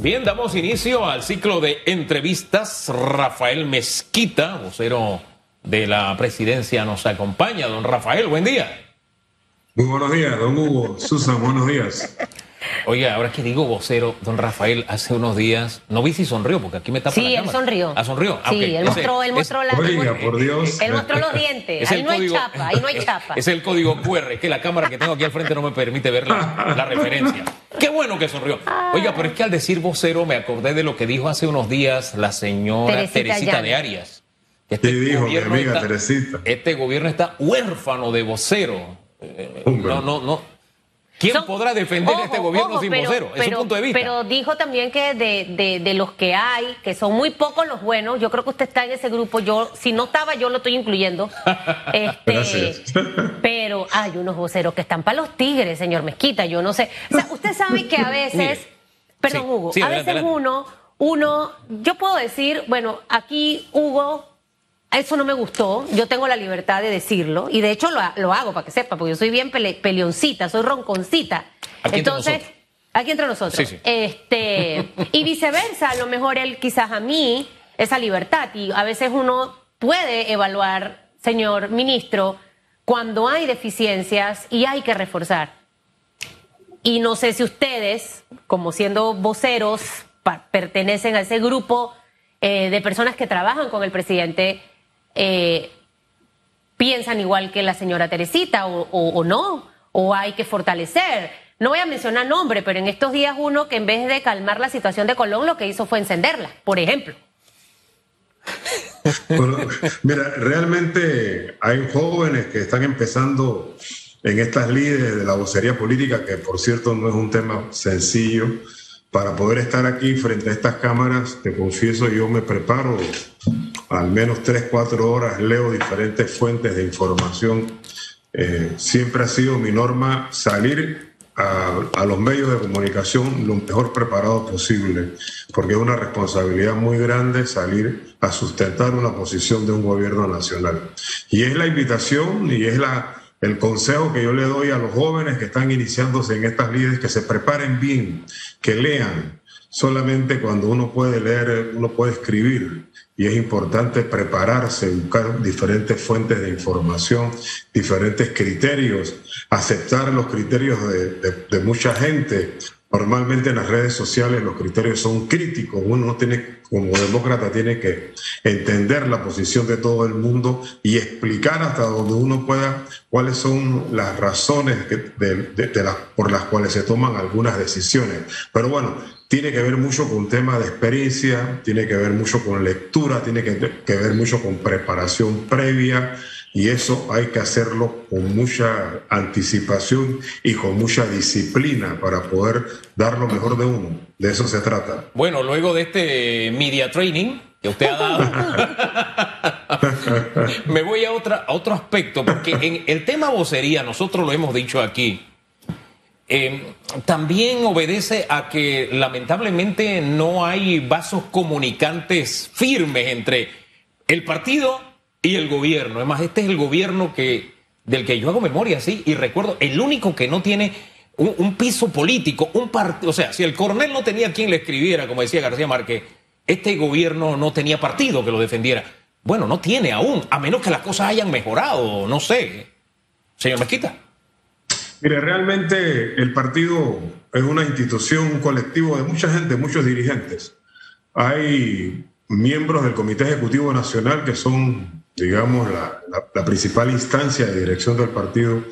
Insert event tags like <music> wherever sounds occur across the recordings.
Bien, damos inicio al ciclo de entrevistas. Rafael Mezquita, vocero de la presidencia, nos acompaña. Don Rafael, buen día. Muy buenos días, don Hugo. Susan, buenos días. Oye, ahora que digo vocero, don Rafael, hace unos días, no vi si sonrió, porque aquí me tapa sí, la él cámara. sonrió. Ah, sonrió. Ah, sí, él mostró, él es- mostró la... Oiga, por Dios. Él mostró los dientes. es ahí el no código- hay chapa, ahí no hay chapa. <laughs> Es el código QR, que la cámara que tengo aquí al frente no me permite ver la, la referencia. Qué bueno que sonrió. Oiga, pero es que al decir vocero me acordé de lo que dijo hace unos días la señora Teresita de Arias. Que este ¿Qué dijo mi gobierno amiga está- Teresita? Este gobierno está huérfano de vocero. Eh, no, no, no. ¿Quién Son- podrá defender ojo, este gobierno ojo, sin pero- vocero? Es pero- su punto de vista. Pero dijo también que de, de- de los que hay, que son muy pocos los buenos, yo creo que usted está en ese grupo, yo si no estaba yo lo estoy incluyendo. <laughs> Este, Gracias. pero hay unos voceros que están para los tigres, señor Mezquita, yo no sé. O sea, usted sabe que a veces, Mire. perdón Sí, Hugo, sí, a adelante, veces adelante. uno, uno, yo puedo decir, bueno, aquí Hugo eso no me gustó, yo tengo la libertad de decirlo y de hecho lo, lo hago para que sepa, porque yo soy bien pele- peleoncita, soy ronconcita. Aquí Entonces, aquí entre nosotros. Sí, sí. Este, y viceversa, a lo mejor él quizás a mí esa libertad y a veces uno puede evaluar, señor ministro, cuando hay deficiencias y hay que reforzar. Y no sé si ustedes, como siendo voceros, pertenecen a ese grupo eh, de personas que trabajan con el presidente, eh, piensan igual que la señora Teresita o, no, o hay que fortalecer. No voy a mencionar nombre, pero en estos días uno que en vez de calmar la situación de Colón, lo que hizo fue encenderla, por ejemplo. Mira, realmente hay jóvenes que están empezando en estas líderes de la vocería política, que por cierto no es un tema sencillo. Para poder estar aquí frente a estas cámaras, te confieso, yo me preparo al menos tres, cuatro horas, leo diferentes fuentes de información. Eh, siempre ha sido mi norma salir a, a los medios de comunicación lo mejor preparado posible, porque es una responsabilidad muy grande salir a sustentar una posición de un gobierno nacional. Y es la invitación y es la, el consejo que yo le doy a los jóvenes que están iniciándose en estas líderes, que se preparen bien, que lean. Solamente cuando uno puede leer, uno puede escribir. Y es importante prepararse, buscar diferentes fuentes de información, diferentes criterios, aceptar los criterios de, de- de mucha gente. Normalmente en las redes sociales los criterios son críticos. Uno tiene, como demócrata, tiene que entender la posición de todo el mundo y explicar hasta donde uno pueda cuáles son las razones de- de- de las- por las cuales se toman algunas decisiones. Pero bueno, tiene que ver mucho con tema de experiencia, tiene que ver mucho con lectura, tiene que, que ver mucho con preparación previa y eso hay que hacerlo con mucha anticipación y con mucha disciplina para poder dar lo mejor de uno. De eso se trata. Bueno, luego de este media training que usted ha dado, <laughs> me voy a, otra, a otro aspecto, porque en el tema vocería, nosotros lo hemos dicho aquí, eh, también obedece a que lamentablemente no hay vasos comunicantes firmes entre el partido y el gobierno. Además, este es el gobierno que, del que yo hago memoria, sí, y recuerdo, el único que no tiene un, un piso político, un partido, o sea, si el coronel no tenía quien le escribiera, como decía García Márquez, este gobierno no tenía partido que lo defendiera. Bueno, no tiene aún, a menos que las cosas hayan mejorado, no sé. Señor Mezquita. Mire, realmente el partido es una institución, un colectivo de mucha gente, muchos dirigentes. Hay miembros del Comité Ejecutivo Nacional que son, digamos, la, principal instancia de dirección del partido,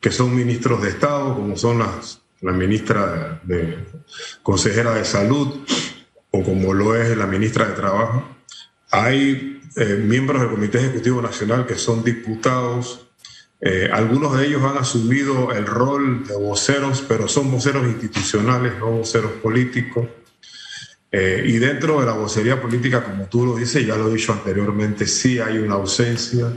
que son ministros de Estado, como son la ministra de consejera de Salud o como lo es la ministra de Trabajo. Hay eh, miembros del Comité Ejecutivo Nacional que son diputados, eh, algunos de ellos han asumido el rol de voceros, pero son voceros institucionales, no voceros políticos. Eh, y dentro de la vocería política, como tú lo dices, ya lo he dicho anteriormente, sí hay una ausencia.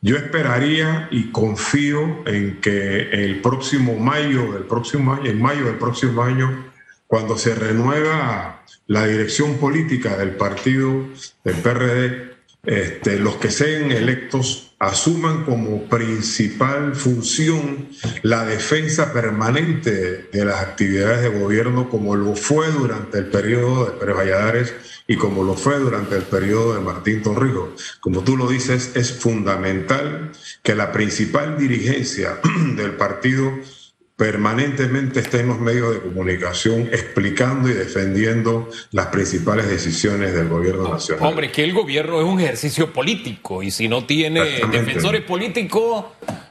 Yo esperaría y confío en que el próximo mayo del próximo año, en mayo del próximo año, cuando se renueva la dirección política del partido del PRD, este, los que sean electos asuman como principal función la defensa permanente de las actividades de gobierno como lo fue durante el periodo de Pérez Valladares y como lo fue durante el periodo de Martín Torrijos. Como tú lo dices, es fundamental que la principal dirigencia <clears throat> del partido permanentemente está en los medios de comunicación explicando y defendiendo las principales decisiones del gobierno nacional. Hombre, que el gobierno es un ejercicio político y si no tiene defensores políticos,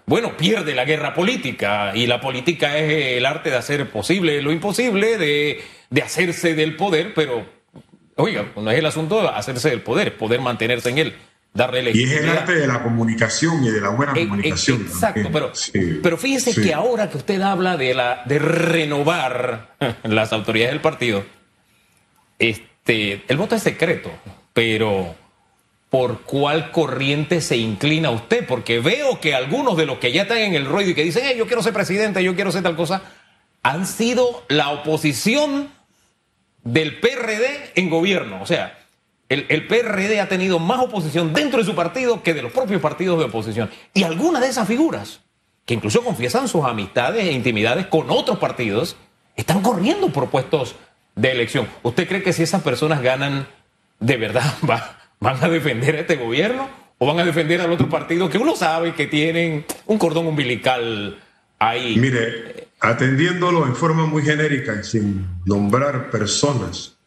bueno, pierde la guerra política y la política es el arte de hacer posible lo imposible, de, de hacerse del poder, pero, oiga, no es el asunto de hacerse del poder, es poder mantenerse en él darle Y es el arte de la comunicación y de la buena eh, comunicación. exacto, pero, pero fíjese que ahora que usted habla de, la, de renovar <laughs> las autoridades del partido, este, el voto es secreto, pero ¿por cuál corriente se inclina usted? Porque veo que algunos de los que ya están en el ruido y que dicen, yo quiero ser presidente, yo quiero ser tal cosa, han sido la oposición del PRD en gobierno. O sea, el, PRD ha tenido más oposición dentro de su partido que de los propios partidos de oposición. Y algunas de esas figuras, que incluso confiesan sus amistades e intimidades con otros partidos, están corriendo por puestos de elección. ¿Usted cree que si esas personas ganan, de verdad <laughs> van a defender a este gobierno o van a defender al otro partido que uno sabe que tienen un cordón umbilical ahí? Mire, atendiéndolo en forma muy genérica y sin nombrar personas,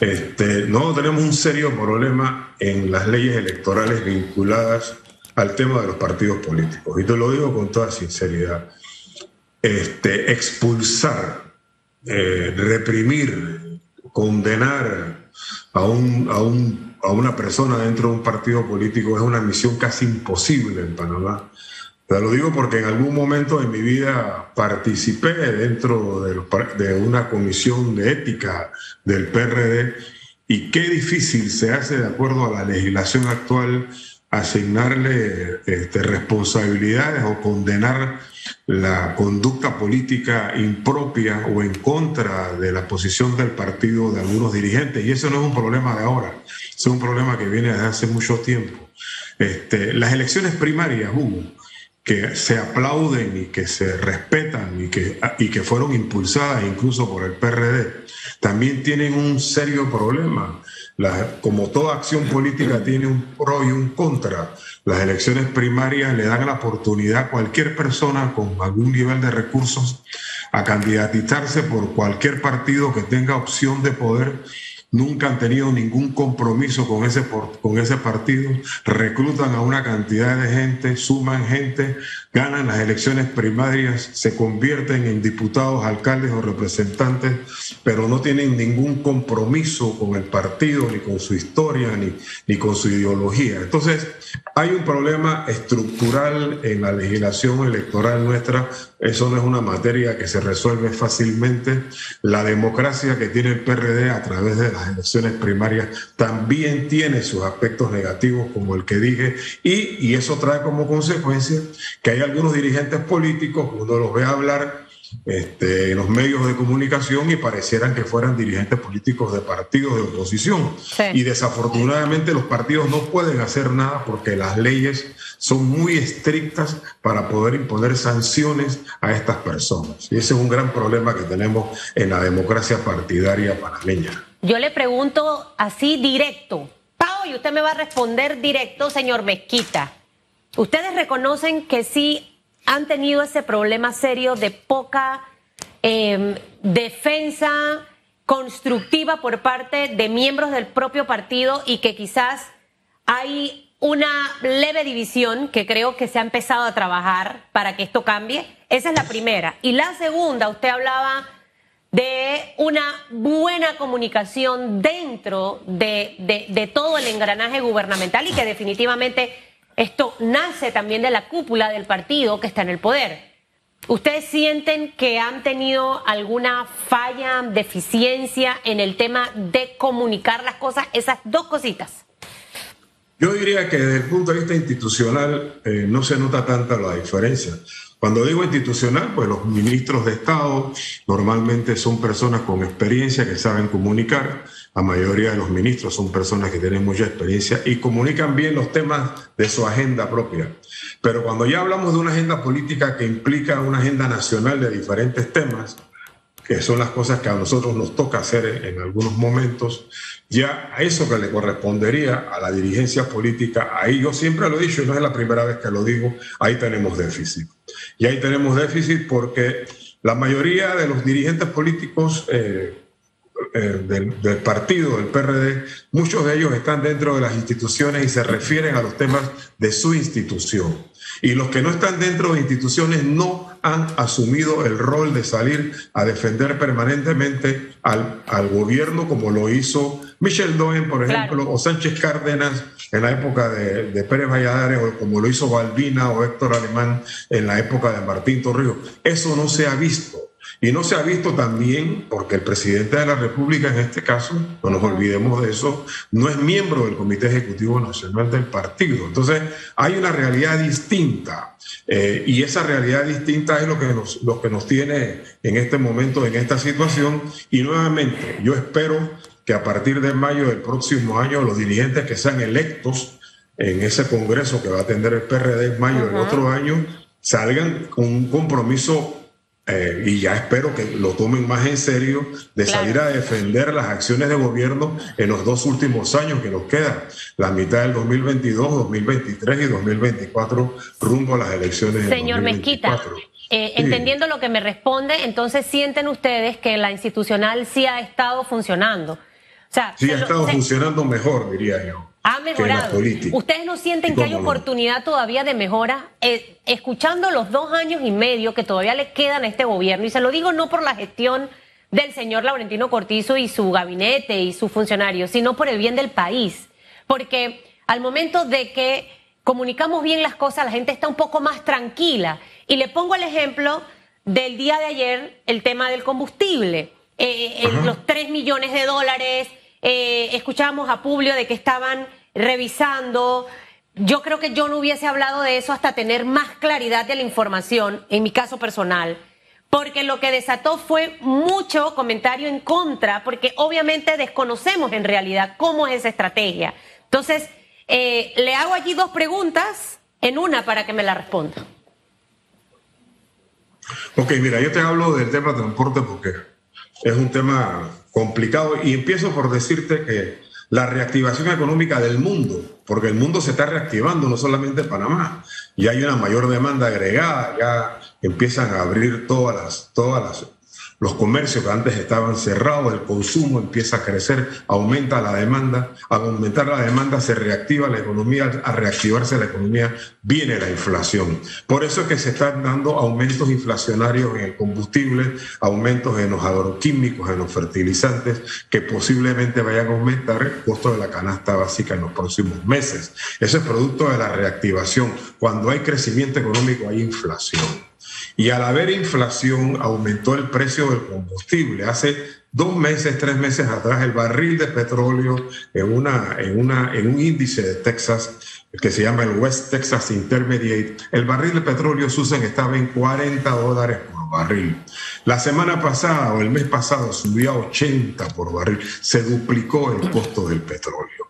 este, no tenemos un serio problema en las leyes electorales vinculadas al tema de los partidos políticos. Y te lo digo con toda sinceridad. Este, expulsar, eh, reprimir, condenar a, un, a, un, a una persona dentro de un partido político es una misión casi imposible en Panamá. Te lo digo porque en algún momento de mi vida participé dentro de, una comisión de ética del PRD y qué difícil se hace de acuerdo a la legislación actual asignarle este, responsabilidades o condenar la conducta política impropia o en contra de la posición del partido de algunos dirigentes. Y eso no es un problema de ahora, es un problema que viene desde hace mucho tiempo. Este, las elecciones primarias, Hugo, que se aplauden y que se respetan y que, y que fueron impulsadas incluso por el PRD, también tienen un serio problema. como toda acción política tiene un pro y un contra, las elecciones primarias le dan la oportunidad a cualquier persona con algún nivel de recursos a candidatizarse por cualquier partido que tenga opción de poder nunca han tenido ningún compromiso con ese, con ese partido, reclutan a una cantidad de gente, suman gente, ganan las elecciones primarias, se convierten en diputados, alcaldes o representantes, pero no tienen ningún compromiso con el partido, ni con su historia, ni, ni con su ideología. Entonces, hay un problema estructural en la legislación electoral nuestra, eso no es una materia que se resuelve fácilmente. La democracia que tiene el PRD a través de las elecciones primarias también tiene sus aspectos negativos, como el que dije, y, y eso trae como consecuencia que hay algunos dirigentes políticos, uno los ve hablar este, en los medios de comunicación y parecieran que fueran dirigentes políticos de partidos de oposición. Y desafortunadamente los partidos no pueden hacer nada porque las leyes son muy estrictas para poder imponer sanciones a estas personas. Y ese es un gran problema que tenemos en la democracia partidaria panameña. Yo le pregunto así directo, Pau, y usted me va a responder directo, señor Mezquita. ¿Ustedes reconocen que sí han tenido ese problema serio de poca em, defensa constructiva por parte de miembros del propio partido y que quizás hay una leve división que creo que se ha empezado a trabajar para que esto cambie? Esa es la primera. Y la segunda, usted hablaba de una buena comunicación dentro de, de todo el engranaje gubernamental y que definitivamente esto nace también de la cúpula del partido que está en el poder. ¿Ustedes sienten que han tenido alguna falla, deficiencia en el tema de comunicar las cosas? Esas dos cositas. Yo diría que desde el punto de vista institucional eh, no se nota tanta la diferencia. Cuando digo institucional, pues los ministros de Estado normalmente son personas con experiencia que saben comunicar. La mayoría de los ministros son personas que tienen mucha experiencia y comunican bien los temas de su agenda propia. Pero cuando ya hablamos de una agenda política que implica una agenda nacional de diferentes temas, que son las cosas que a nosotros nos toca hacer en, algunos momentos, ya a eso que le correspondería a la dirigencia política, ahí yo siempre lo he dicho y no es la primera vez que lo digo, ahí tenemos déficit. Y ahí tenemos déficit porque la mayoría de los dirigentes políticos eh, eh, del, del, partido, del PRD, muchos de ellos están dentro de las instituciones y se refieren a los temas de su institución. Y los que no están dentro de instituciones no han asumido el rol de salir a defender permanentemente al, al gobierno, como lo hizo Michel Doen, por ejemplo, o Sánchez Cárdenas en la época de, de, Pérez Valladares, o como lo hizo Balbina o Héctor Alemán en la época de Martín Torrijos. Eso no se ha visto. Y no se ha visto también porque el presidente de la República, en este caso, no nos olvidemos de eso, no es miembro del Comité Ejecutivo Nacional del partido. Entonces, hay una realidad distinta. Eh, y esa realidad distinta es lo que, nos, lo que nos tiene en este momento, en esta situación. Y nuevamente, yo espero que a partir de mayo del próximo año, los dirigentes que sean electos en ese Congreso que va a tener el PRD en mayo del otro año, salgan con un compromiso eh, y ya espero que lo tomen más en serio de salir a defender las acciones de gobierno en los dos últimos años que nos quedan, la mitad del 2022, 2023 y 2024 rumbo a las elecciones. Señor Mezquita, eh, entendiendo lo que me responde, entonces sienten ustedes que la institucional sí ha estado funcionando. O sea, sí ha estado funcionando mejor, diría yo. Ha mejorado. ¿Ustedes no sienten que hay oportunidad todavía de mejora? Eh, escuchando los dos años y medio que todavía le quedan a este gobierno, y se lo digo no por la gestión del señor Laurentino Cortizo y su gabinete y sus funcionarios, sino por el bien del país. Porque al momento de que comunicamos bien las cosas, la gente está un poco más tranquila. Y le pongo el ejemplo del día de ayer, el tema del combustible. Eh, eh, los tres millones de dólares eh, escuchábamos a Publio de que estaban revisando. Yo creo que yo no hubiese hablado de eso hasta tener más claridad de la información, en mi caso personal, porque lo que desató fue mucho comentario en contra, porque obviamente desconocemos en realidad cómo es esa estrategia. Entonces, eh, le hago allí dos preguntas en una para que me la responda. Ok, mira, yo te hablo del tema de transporte porque es un tema complicado. Y empiezo por decirte que la reactivación económica del mundo, porque el mundo se está reactivando, no solamente Panamá, y hay una mayor demanda agregada, ya empiezan a abrir todas las, todas las los comercios que antes estaban cerrados, el consumo empieza a crecer, aumenta la demanda, al aumentar la demanda se reactiva la economía, a reactivarse la economía viene la inflación. Por eso es que se están dando aumentos inflacionarios en el combustible, aumentos en los agroquímicos, en los fertilizantes, que posiblemente vayan a aumentar el costo de la canasta básica en los próximos meses. Eso es producto de la reactivación. Cuando hay crecimiento económico hay inflación. Y al haber inflación, aumentó el precio del combustible. Hace dos meses, tres meses atrás, el barril de petróleo en, una, en, una, en un índice de Texas que se llama el West Texas Intermediate, el barril de petróleo, Susan, estaba en 40 dólares por barril. La semana pasada o el mes pasado subió a 80 por barril, se duplicó el costo del petróleo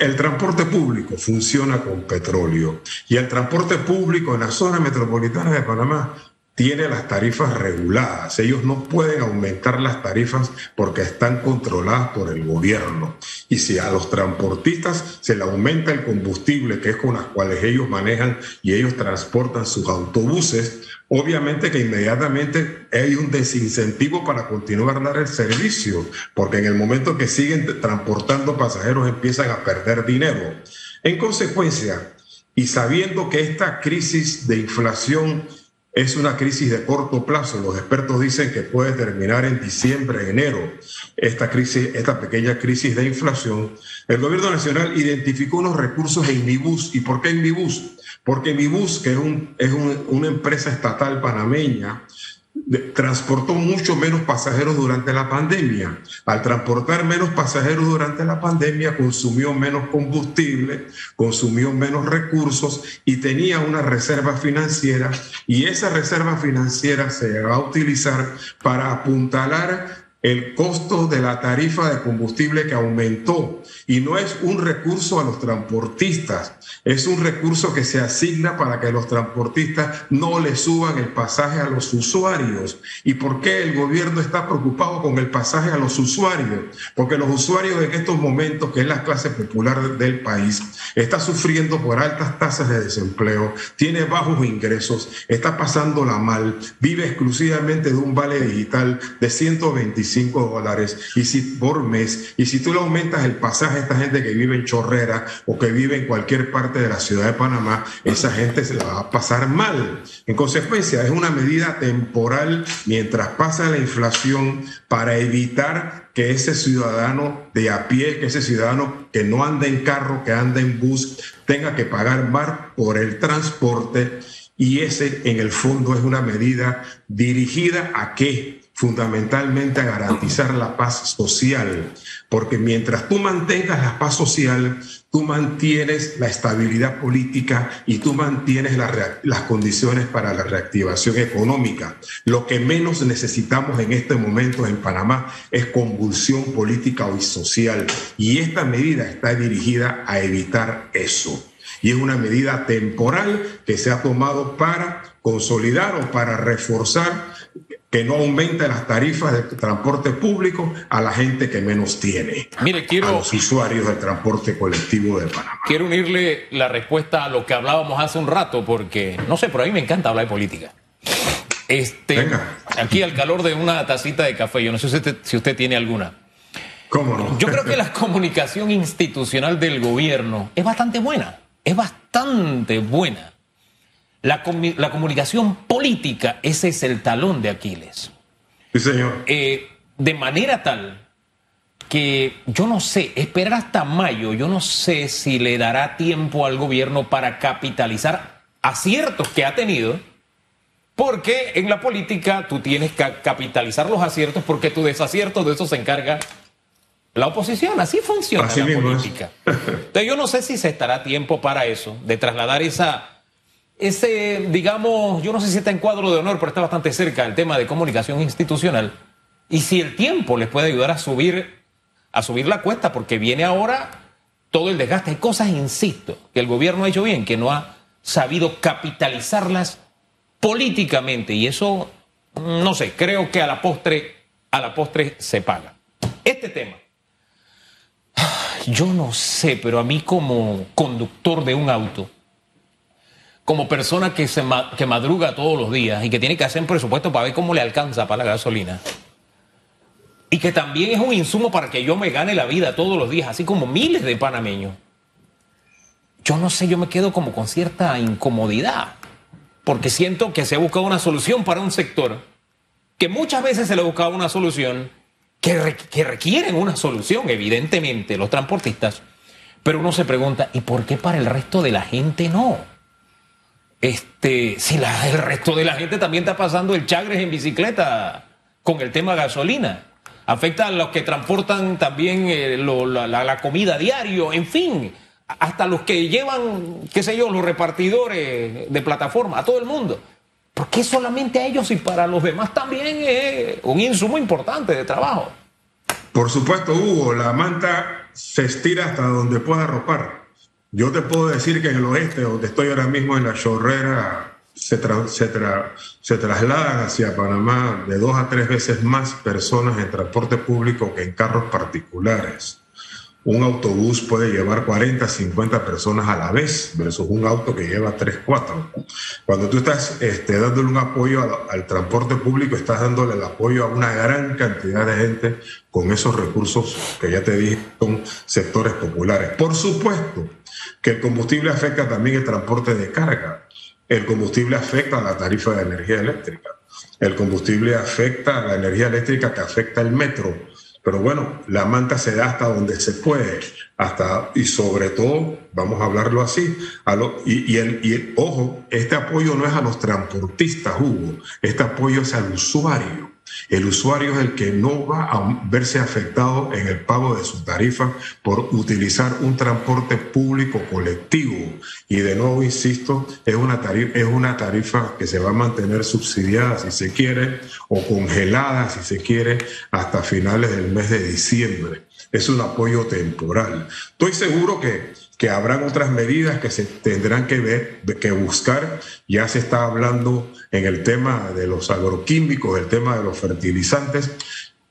el transporte público funciona con petróleo y el transporte público en la zona metropolitana de Panamá tiene las tarifas reguladas. Ellos no pueden aumentar las tarifas porque están controladas por el gobierno. Y si a los transportistas se le aumenta el combustible, que es con las cuales ellos manejan y ellos transportan sus autobuses, obviamente que inmediatamente hay un desincentivo para continuar dar el servicio, porque en el momento que siguen transportando pasajeros empiezan a perder dinero. En consecuencia, y sabiendo que esta crisis de inflación es una crisis de corto plazo. Los expertos dicen que puede terminar en diciembre, enero, esta crisis, esta pequeña crisis de inflación. El gobierno nacional identificó unos recursos en Mibus. ¿Y por qué en Mibus? Porque Mibus, que es, un, es una empresa estatal panameña, transportó mucho menos pasajeros durante la pandemia. Al transportar menos pasajeros durante la pandemia, consumió menos combustible, consumió menos recursos y tenía una reserva financiera y esa reserva financiera se va a utilizar para apuntalar el costo de la tarifa de combustible que aumentó y no es un recurso a los transportistas, es un recurso que se asigna para que los transportistas no le suban el pasaje a los usuarios. ¿Y por qué el gobierno está preocupado con el pasaje a los usuarios? Porque los usuarios en estos momentos, que es la clase popular del país, está sufriendo por altas tasas de desempleo, tiene bajos ingresos, está pasándola mal, vive exclusivamente de un vale digital de 125 dólares y si, por mes. Y si tú le aumentas el pasaje a esta gente que vive en Chorrera o que vive en cualquier parte de la ciudad de Panamá, esa gente se la va a pasar mal. En consecuencia, es una medida temporal mientras pasa la inflación para evitar que ese ciudadano de a pie, que ese ciudadano que no anda en carro, que anda en bus, tenga que pagar más por el transporte. Y ese, en el fondo, es una medida dirigida a qué? Fundamentalmente a garantizar la paz social, porque mientras tú mantengas la paz social, tú mantienes la estabilidad política y tú mantienes las condiciones para la reactivación económica. Lo que menos necesitamos en este momento en Panamá es convulsión política y social, y esta medida está dirigida a evitar eso. Y es una medida temporal que se ha tomado para consolidar o para reforzar que no aumente las tarifas de transporte público a la gente que menos tiene. Mire, quiero. A los usuarios del transporte colectivo de Panamá. Quiero unirle la respuesta a lo que hablábamos hace un rato, porque no sé, pero a mí me encanta hablar de política. Este, Venga. Aquí al calor de una tacita de café, yo no sé si usted, si usted tiene alguna. ¿Cómo no? Yo creo que la <laughs> comunicación institucional del gobierno es bastante buena. Es bastante buena. La, comunicación política, ese es el talón de Aquiles. Sí, señor. Eh, de manera tal que yo no sé, esperar hasta mayo, yo no sé si le dará tiempo al gobierno para capitalizar aciertos que ha tenido, porque en la política tú tienes que capitalizar los aciertos porque tu desacierto de eso se encarga la oposición. Así funciona la política. <laughs> Entonces yo no sé si se estará tiempo para eso, de trasladar esa ese, digamos, yo no sé si está en cuadro de honor, pero está bastante cerca el tema de comunicación institucional. Y si el tiempo les puede ayudar a subir, a subir la cuesta, porque viene ahora todo el desgaste. Hay cosas, insisto, que el gobierno ha hecho bien, que no ha sabido capitalizarlas políticamente. Y eso, no sé, creo que a la postre, a la postre se paga. Este tema. Yo no sé, pero a mí como conductor de un auto, como persona que, se que madruga todos los días y que tiene que hacer un presupuesto para ver cómo le alcanza para la gasolina. Y que también es un insumo para que yo me gane la vida todos los días, así como miles de panameños. Yo no sé, yo me quedo como con cierta incomodidad, porque siento que se ha buscado una solución para un sector que muchas veces se le ha buscado una solución, que, que requieren una solución, evidentemente, los transportistas, pero uno se pregunta, ¿y por qué para el resto de la gente no? Este, si el resto de la gente también está pasando el chagres en bicicleta con el tema gasolina. Afecta a los que transportan también eh, la, comida diario, en fin, hasta los que llevan, qué sé yo, los repartidores de plataforma, a todo el mundo. ¿Por qué solamente a ellos y para los demás también es un insumo importante de trabajo? Por supuesto, Hugo, la manta se estira hasta donde pueda arropar. Yo te puedo decir que en el oeste, donde estoy ahora mismo en la chorrera, se, se, trasladan hacia Panamá de dos a tres veces más personas en transporte público que en carros particulares. Un autobús puede llevar 40, 50 personas a la vez versus un auto que lleva 3, 4. Cuando tú estás este, dándole un apoyo al, al, transporte público, estás dándole el apoyo a una gran cantidad de gente con esos recursos que ya te dije son sectores populares. Por supuesto, que el combustible afecta también el transporte de carga. El combustible afecta la tarifa de energía eléctrica. El combustible afecta la energía eléctrica que afecta el metro. Pero bueno, la manta se da hasta donde se puede, hasta y sobre todo, vamos a hablarlo así, a lo, y, el, y ojo, este apoyo no es a los transportistas, Hugo, este apoyo es al usuario. El usuario es el que no va a verse afectado en el pago de su tarifa por utilizar un transporte público colectivo. Y de nuevo, insisto, es una, tarifa, es una tarifa que se va a mantener subsidiada, si se quiere, o congelada, si se quiere, hasta finales del mes de diciembre. Es un apoyo temporal. Estoy seguro que que habrán otras medidas que se tendrán que ver, que buscar. Ya se está hablando en el tema de los agroquímicos, el tema de los fertilizantes,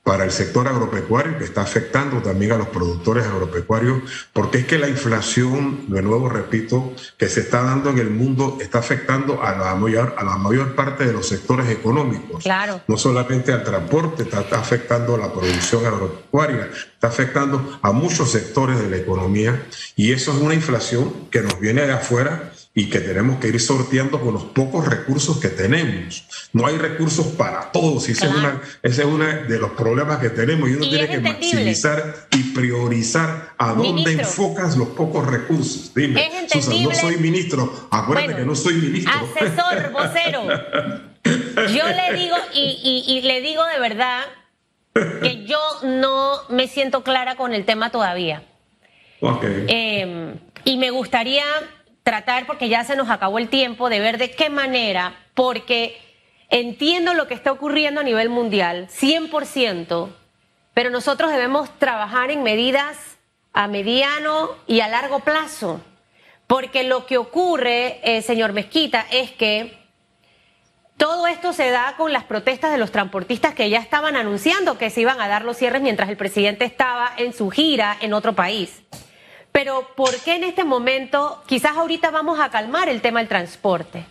para el sector agropecuario que está afectando también a los productores agropecuarios, porque es que la inflación, de nuevo repito, que se está dando en el mundo está afectando a la mayor, a la mayor parte de los sectores económicos. Claro. No solamente al transporte, está, está afectando a la producción agropecuaria, está afectando a muchos sectores de la economía y eso es una inflación que nos viene de afuera y que tenemos que ir sorteando con los pocos recursos que tenemos. No hay recursos para todos y ese, es, una, ese es uno de los problemas que tenemos y uno tiene que maximizar y priorizar a dónde enfocas los pocos recursos. Dime, Susan, no soy ministro, acuérdate que no soy ministro. Asesor, <laughs> vocero. Yo le digo, y, y, le digo de verdad que yo no me siento clara con el tema todavía. Okay. Eh, y me gustaría tratar, porque ya se nos acabó el tiempo, de ver de qué manera, porque entiendo lo que está ocurriendo a nivel mundial, 100%, pero nosotros debemos trabajar en medidas a mediano y a largo plazo, porque lo que ocurre, eh, señor Mezquita, es que todo esto se da con las protestas de los transportistas que ya estaban anunciando que se iban a dar los cierres mientras el presidente estaba en su gira en otro país. Pero ¿por qué en este momento, quizás ahorita vamos a calmar el tema del transporte,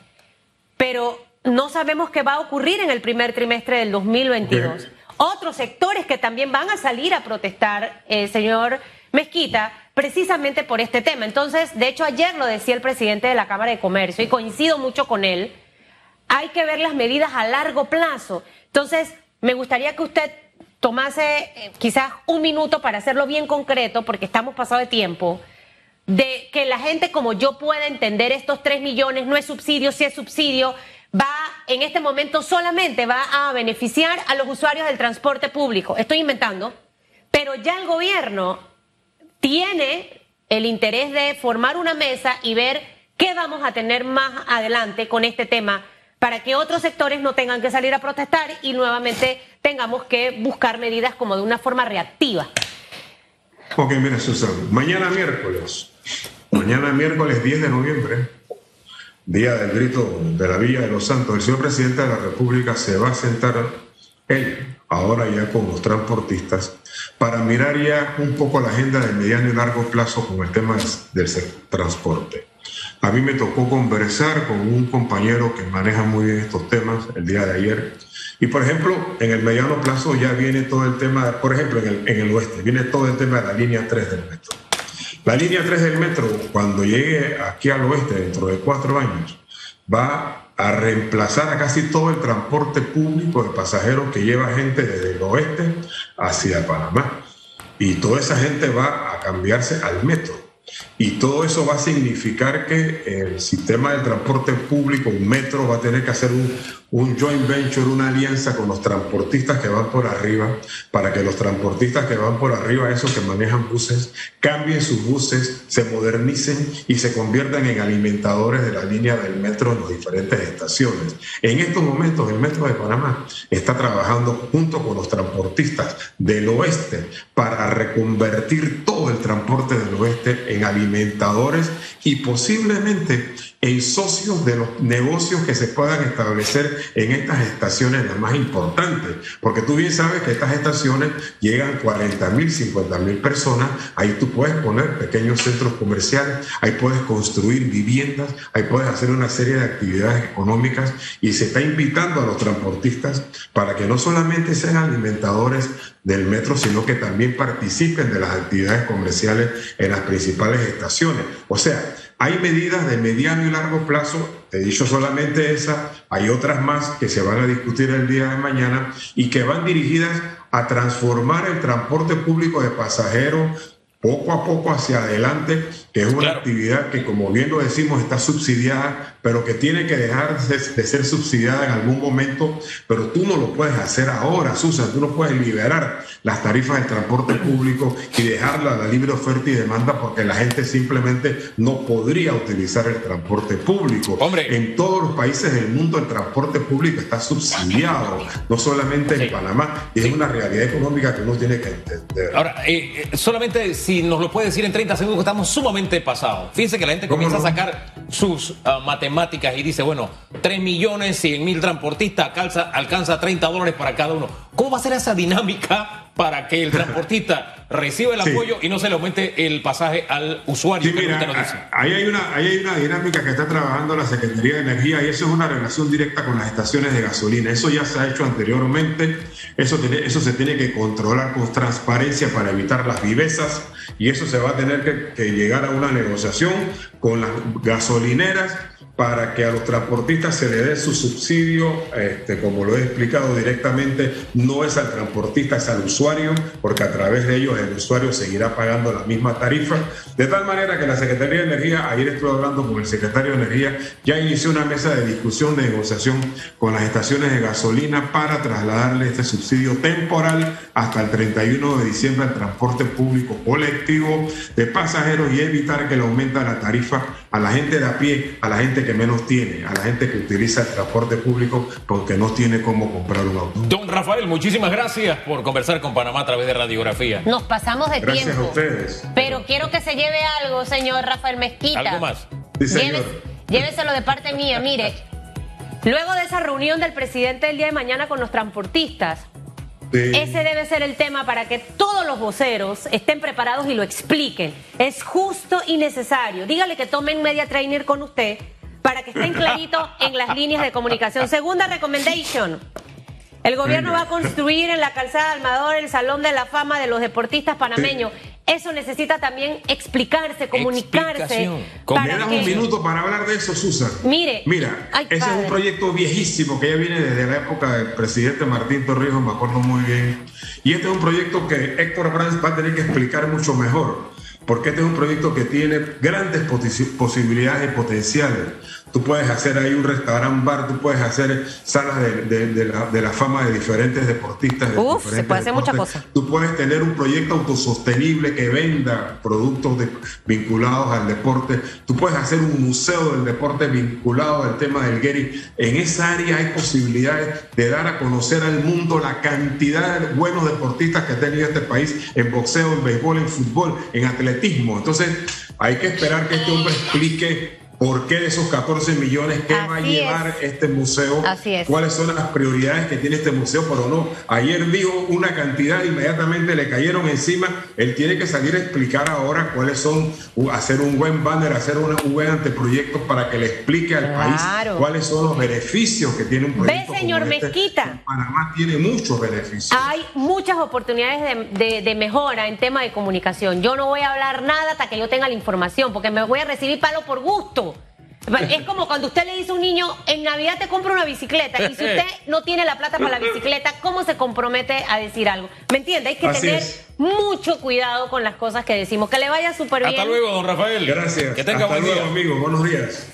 pero no sabemos qué va a ocurrir en el primer trimestre del 2022? Otros sectores que también van a salir a protestar, eh, señor Mezquita, precisamente por este tema. Entonces, de hecho, ayer lo decía el presidente de la Cámara de Comercio y coincido mucho con él, hay que ver las medidas a largo plazo. Entonces, me gustaría que usted tomase eh, quizás un minuto para hacerlo bien concreto, porque estamos pasados de tiempo, de que la gente como yo pueda entender estos tres millones, no es subsidio, si es subsidio, va en este momento solamente va a beneficiar a los usuarios del transporte público. Estoy inventando, pero ya el gobierno tiene el interés de formar una mesa y ver qué vamos a tener más adelante con este tema para que otros sectores no tengan que salir a protestar y nuevamente tengamos que buscar medidas como de una forma reactiva. Ok, mira, Susana, mañana miércoles, mañana miércoles 10 de noviembre, día del grito de la Villa de los Santos, el señor presidente de la República se va a sentar, él, ahora ya con los transportistas, para mirar ya un poco la agenda de mediano y largo plazo con el tema del transporte. A mí me tocó conversar con un compañero que maneja muy bien estos temas el día de ayer. Y por ejemplo, en el mediano plazo ya viene todo el tema, por ejemplo, en el, en el oeste, viene todo el tema de la línea 3 del metro. La línea 3 del metro, cuando llegue aquí al oeste dentro de cuatro años, va a reemplazar a casi todo el transporte público de pasajeros que lleva gente desde el oeste hacia Panamá. Y toda esa gente va a cambiarse al metro. Y todo eso va a significar que el sistema de transporte público, un metro, va a tener que hacer un, un joint venture, una alianza con los transportistas que van por arriba, para que los transportistas que van por arriba, esos que manejan buses, cambien sus buses, se modernicen y se conviertan en alimentadores de la línea del metro en las diferentes estaciones. En estos momentos el Metro de Panamá está trabajando junto con los transportistas del oeste para reconvertir todo el transporte del oeste en alimentadores y posiblemente en socios de los negocios que se puedan establecer en estas estaciones las más importantes, porque tú bien sabes que estas estaciones llegan 40 mil, 50 mil personas, ahí tú puedes poner pequeños centros comerciales, ahí puedes construir viviendas, ahí puedes hacer una serie de actividades económicas. Y se está invitando a los transportistas para que no solamente sean alimentadores del metro, sino que también participen de las actividades comerciales en las principales estaciones. O sea, hay medidas de mediano y largo plazo, he dicho solamente esa, hay otras más que se van a discutir el día de mañana y que van dirigidas a transformar el transporte público de pasajeros poco a poco hacia adelante, que es una actividad que, como bien lo decimos, está subsidiada, pero que tiene que dejar de, ser subsidiada en algún momento, pero tú no lo puedes hacer ahora, Susan, tú no puedes liberar las tarifas del transporte público y dejarla a la libre oferta y demanda porque la gente simplemente no podría utilizar el transporte público. Hombre. En todos los países del mundo el transporte público está subsidiado, no solamente en Panamá, y es una realidad económica que uno tiene que entender. Ahora, eh, eh, solamente si nos lo puede decir en 30 segundos, estamos sumamente pasados. Fíjense que la gente comienza a sacar sus ah, matemáticas y dice, bueno, 3 millones, 100 mil transportistas, alcanza, alcanza 30 dólares para cada uno. ¿Cómo va a ser esa dinámica para que el transportista reciba el apoyo y no se le aumente el pasaje al usuario? ahí, hay una, ahí hay una dinámica que está trabajando la Secretaría de Energía y eso es una relación directa con las estaciones de gasolina. Eso ya se ha hecho anteriormente, eso, eso se tiene que controlar con transparencia para evitar las vivezas y eso se va a tener que, que llegar a una negociación con las gasolineras para que a los transportistas se le dé su subsidio, este, como lo he explicado directamente, no es al transportista, es al usuario, porque a través de ellos el usuario seguirá pagando la misma tarifa. De tal manera que la Secretaría de Energía, ayer estuve hablando con el secretario de Energía, ya inició una mesa de discusión, de negociación con las estaciones de gasolina para trasladarle este subsidio temporal hasta el 31 de diciembre al transporte público colectivo de pasajeros y evitar que le aumente la tarifa a la gente de a pie, a la gente que menos tiene, a la gente que utiliza el transporte público porque no tiene cómo comprar un auto. Don Rafael, muchísimas gracias por conversar con Panamá a través de radiografía. Nos pasamos de tiempo. Gracias a ustedes. Pero quiero que se lleve algo, señor Rafael Mezquita. ¿Algo más? lléveselo de parte mía. Mire, luego de esa reunión del presidente el día de mañana con los transportistas, ese debe ser el tema para que todos los voceros estén preparados y lo expliquen. Es justo y necesario. Dígale que tomen media trainer con usted para que estén claritos <laughs> en las líneas de comunicación. Segunda recommendation. El gobierno va a construir en la calzada Almador el Salón de la Fama de los Deportistas Panameños. Eso necesita también explicarse, comunicarse. Me das un minuto para hablar de eso, Susan. Mire. Mira, ese es un proyecto viejísimo que ya viene desde la época del presidente Martín Torrijos, me acuerdo muy bien. Y este es un proyecto que Héctor Brands va a tener que explicar mucho mejor porque este es un proyecto que tiene grandes posibilidades y potenciales. Tú puedes hacer ahí un restaurante bar, tú puedes hacer salas de, la, fama de diferentes deportistas. Uf, se puede hacer muchas cosas. Tú puedes tener un proyecto autosostenible que venda productos vinculados al deporte. Tú puedes hacer un museo del deporte vinculado al tema del Gary. En esa área hay posibilidades de dar a conocer al mundo la cantidad de buenos deportistas que ha tenido este país en boxeo, en béisbol, en fútbol, en atletismo. Entonces, hay que esperar que este hombre explique ¿Por qué de esos 14 millones qué va a llevar este museo? Así es. ¿Cuáles son las prioridades que tiene este museo? Pero no, ayer dijo una cantidad, inmediatamente le cayeron encima. Él tiene que salir a explicar ahora cuáles son, hacer un buen banner, hacer un buen anteproyecto para que le explique al país cuáles son los beneficios que tiene un proyecto. Ve, señor este. Mezquita. Panamá tiene muchos beneficios. Hay muchas oportunidades de, de mejora en tema de comunicación. Yo no voy a hablar nada hasta que yo tenga la información, porque me voy a recibir palo por gusto. Es como cuando usted le dice a un niño, en Navidad te compro una bicicleta, y si usted no tiene la plata para la bicicleta, ¿cómo se compromete a decir algo? ¿Me entiende? Hay que tener mucho cuidado con las cosas que decimos. Que le vaya súper bien. Hasta luego, don Rafael. Gracias. Que tenga Hasta buen luego, amigo. Buenos días.